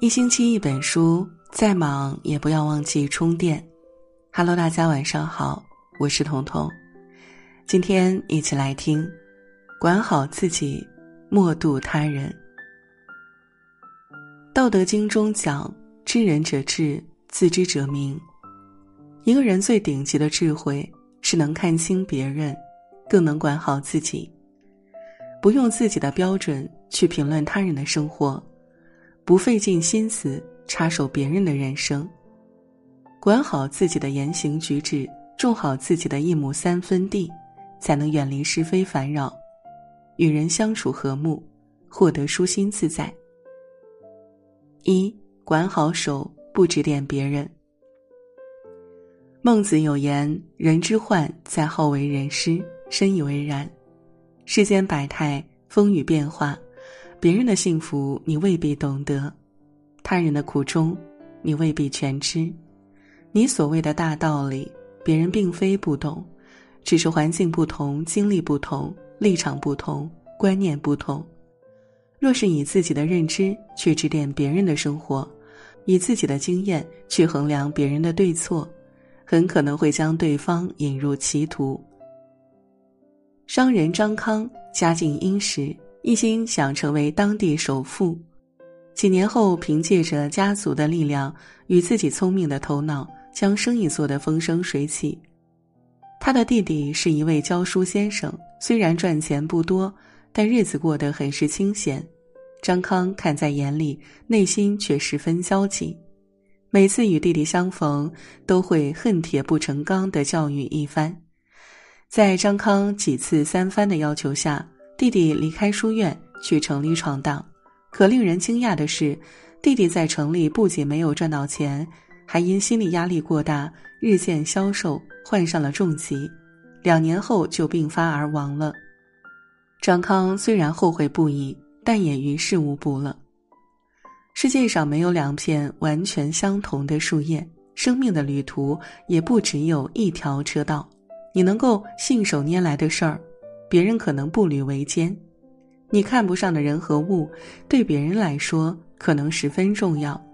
一星期一本书，再忙也不要忘记充电。Hello，大家晚上好，我是彤彤。今天一起来听：管好自己，莫渡他人。《道德经》中讲：“知人者智，自知者明。”一个人最顶级的智慧是能看清别人，更能管好自己。不用自己的标准去评论他人的生活，不费尽心思插手别人的人生。管好自己的言行举止，种好自己的一亩三分地，才能远离是非烦扰，与人相处和睦，获得舒心自在。一管好手，不指点别人。孟子有言：“人之患在好为人师。”深以为然。世间百态，风雨变化，别人的幸福你未必懂得，他人的苦衷你未必全知。你所谓的大道理，别人并非不懂，只是环境不同、经历不同、立场不同、观念不同。若是以自己的认知去指点别人的生活，以自己的经验去衡量别人的对错。很可能会将对方引入歧途。商人张康家境殷实，一心想成为当地首富。几年后，凭借着家族的力量与自己聪明的头脑，将生意做得风生水起。他的弟弟是一位教书先生，虽然赚钱不多，但日子过得很是清闲。张康看在眼里，内心却十分焦急。每次与弟弟相逢，都会恨铁不成钢的教育一番。在张康几次三番的要求下，弟弟离开书院去城里闯荡。可令人惊讶的是，弟弟在城里不仅没有赚到钱，还因心理压力过大，日渐消瘦，患上了重疾。两年后就病发而亡了。张康虽然后悔不已，但也于事无补了。世界上没有两片完全相同的树叶，生命的旅途也不只有一条车道。你能够信手拈来的事儿，别人可能步履维艰。你看不上的人和物，对别人来说可能十分重要。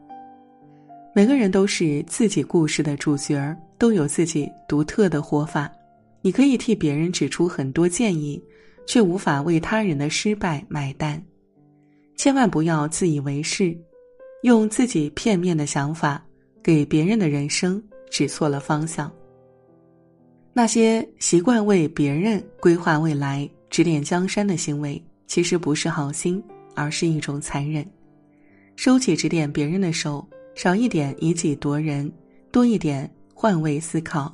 每个人都是自己故事的主角儿，都有自己独特的活法。你可以替别人指出很多建议，却无法为他人的失败买单。千万不要自以为是。用自己片面的想法给别人的人生指错了方向。那些习惯为别人规划未来、指点江山的行为，其实不是好心，而是一种残忍。收起指点别人的手，少一点以己夺人，多一点换位思考；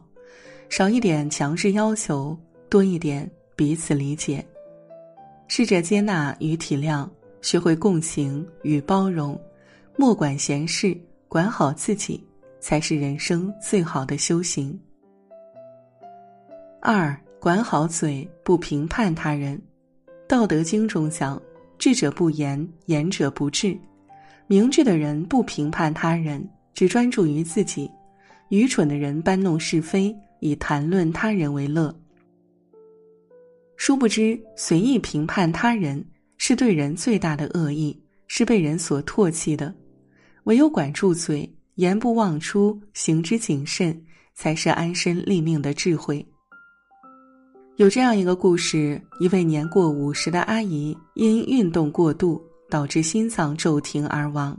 少一点强制要求，多一点彼此理解。试着接纳与体谅，学会共情与包容。莫管闲事，管好自己，才是人生最好的修行。二，管好嘴，不评判他人。《道德经》中讲：“智者不言，言者不智。”明智的人不评判他人，只专注于自己；愚蠢的人搬弄是非，以谈论他人为乐。殊不知，随意评判他人是对人最大的恶意，是被人所唾弃的。唯有管住嘴，言不妄出，行之谨慎，才是安身立命的智慧。有这样一个故事：一位年过五十的阿姨因运动过度导致心脏骤停而亡，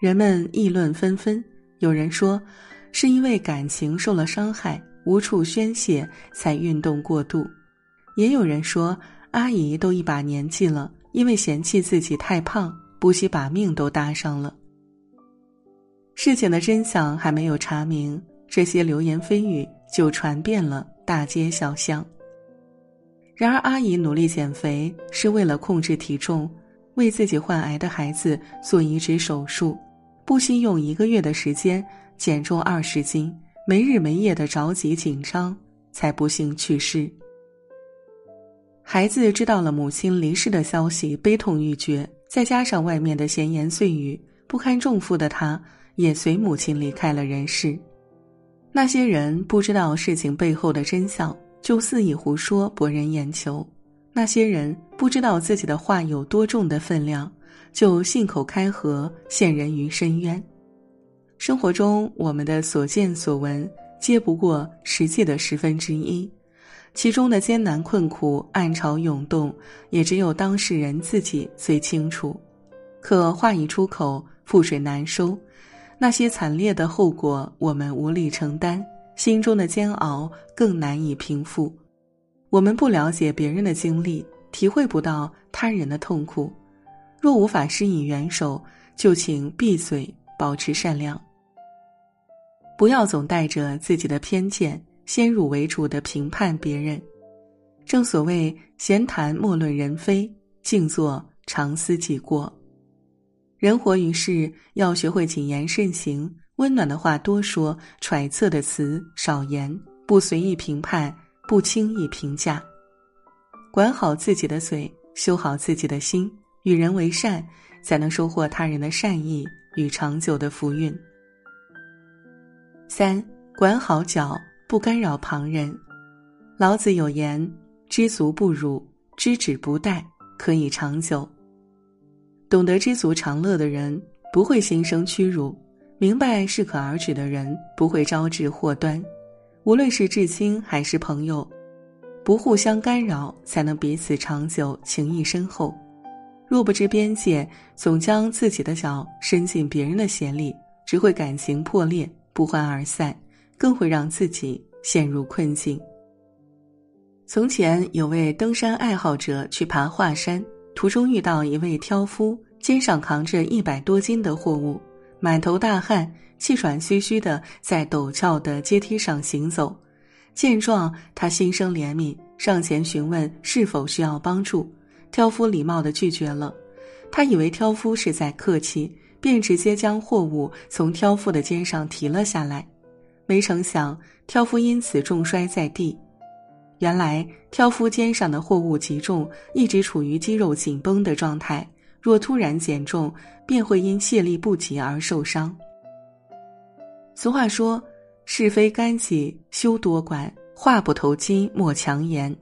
人们议论纷纷。有人说，是因为感情受了伤害，无处宣泄才运动过度；也有人说，阿姨都一把年纪了，因为嫌弃自己太胖，不惜把命都搭上了。事情的真相还没有查明，这些流言蜚语就传遍了大街小巷。然而，阿姨努力减肥是为了控制体重，为自己患癌的孩子做移植手术，不惜用一个月的时间减重二十斤，没日没夜的着急紧张，才不幸去世。孩子知道了母亲离世的消息，悲痛欲绝，再加上外面的闲言碎语，不堪重负的他。也随母亲离开了人世。那些人不知道事情背后的真相，就肆意胡说博人眼球；那些人不知道自己的话有多重的分量，就信口开河，陷人于深渊。生活中，我们的所见所闻，皆不过实际的十分之一，其中的艰难困苦、暗潮涌动，也只有当事人自己最清楚。可话一出口，覆水难收，那些惨烈的后果，我们无力承担，心中的煎熬更难以平复。我们不了解别人的经历，体会不到他人的痛苦。若无法施以援手，就请闭嘴，保持善良。不要总带着自己的偏见，先入为主的评判别人。正所谓闲谈莫论人非，静坐常思己过。人活于世，要学会谨言慎行，温暖的话多说，揣测的词少言，不随意评判，不轻易评价。管好自己的嘴，修好自己的心，与人为善，才能收获他人的善意与长久的福运。三管好脚，不干扰旁人。老子有言：“知足不辱，知止不殆，可以长久。”懂得知足常乐的人，不会心生屈辱；明白适可而止的人，不会招致祸端。无论是至亲还是朋友，不互相干扰，才能彼此长久，情谊深厚。若不知边界，总将自己的脚伸进别人的鞋里，只会感情破裂。不欢而散，更会让自己陷入困境。从前有位登山爱好者去爬华山，途中遇到一位挑夫，肩上扛着一百多斤的货物，满头大汗，气喘吁吁的在陡峭的阶梯上行走。见状，他心生怜悯，上前询问是否需要帮助。挑夫礼貌的拒绝了，他以为挑夫是在客气。便直接将货物从挑夫的肩上提了下来，没成想挑夫因此重摔在地。原来挑夫肩上的货物极重，一直处于肌肉紧绷的状态，若突然减重，便会因卸力不及而受伤。俗话说：“是非干己休多管，话不投机莫强言。”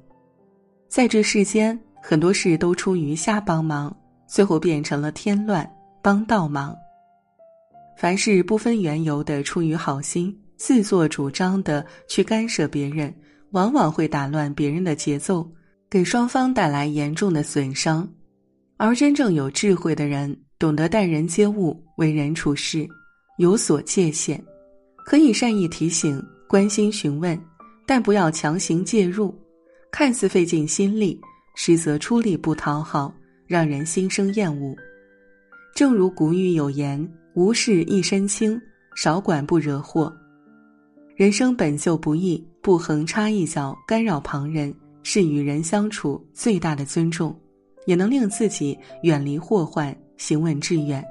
在这世间，很多事都出于瞎帮忙，最后变成了添乱。帮倒忙，凡事不分缘由的出于好心，自作主张的去干涉别人，往往会打乱别人的节奏，给双方带来严重的损伤。而真正有智慧的人，懂得待人接物、为人处事有所界限，可以善意提醒、关心询问，但不要强行介入。看似费尽心力，实则出力不讨好，让人心生厌恶。正如古语有言：“无事一身轻，少管不惹祸。”人生本就不易，不横插一脚干扰旁人，是与人相处最大的尊重，也能令自己远离祸患，行稳致远。《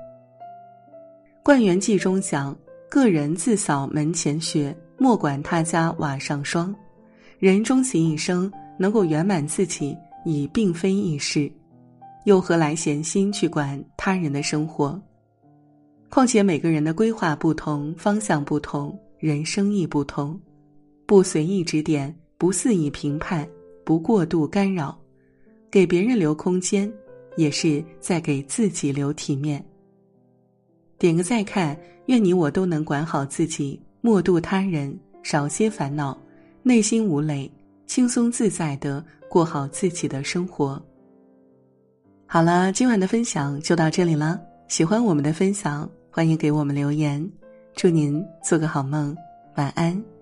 灌园记》中讲：“个人自扫门前雪，莫管他家瓦上霜。”人终其一生，能够圆满自己，已并非易事。又何来闲心去管他人的生活？况且每个人的规划不同，方向不同，人生亦不同。不随意指点，不肆意评判，不过度干扰，给别人留空间，也是在给自己留体面。点个再看，愿你我都能管好自己，莫度他人，少些烦恼，内心无累，轻松自在的过好自己的生活。好了，今晚的分享就到这里了。喜欢我们的分享，欢迎给我们留言。祝您做个好梦，晚安。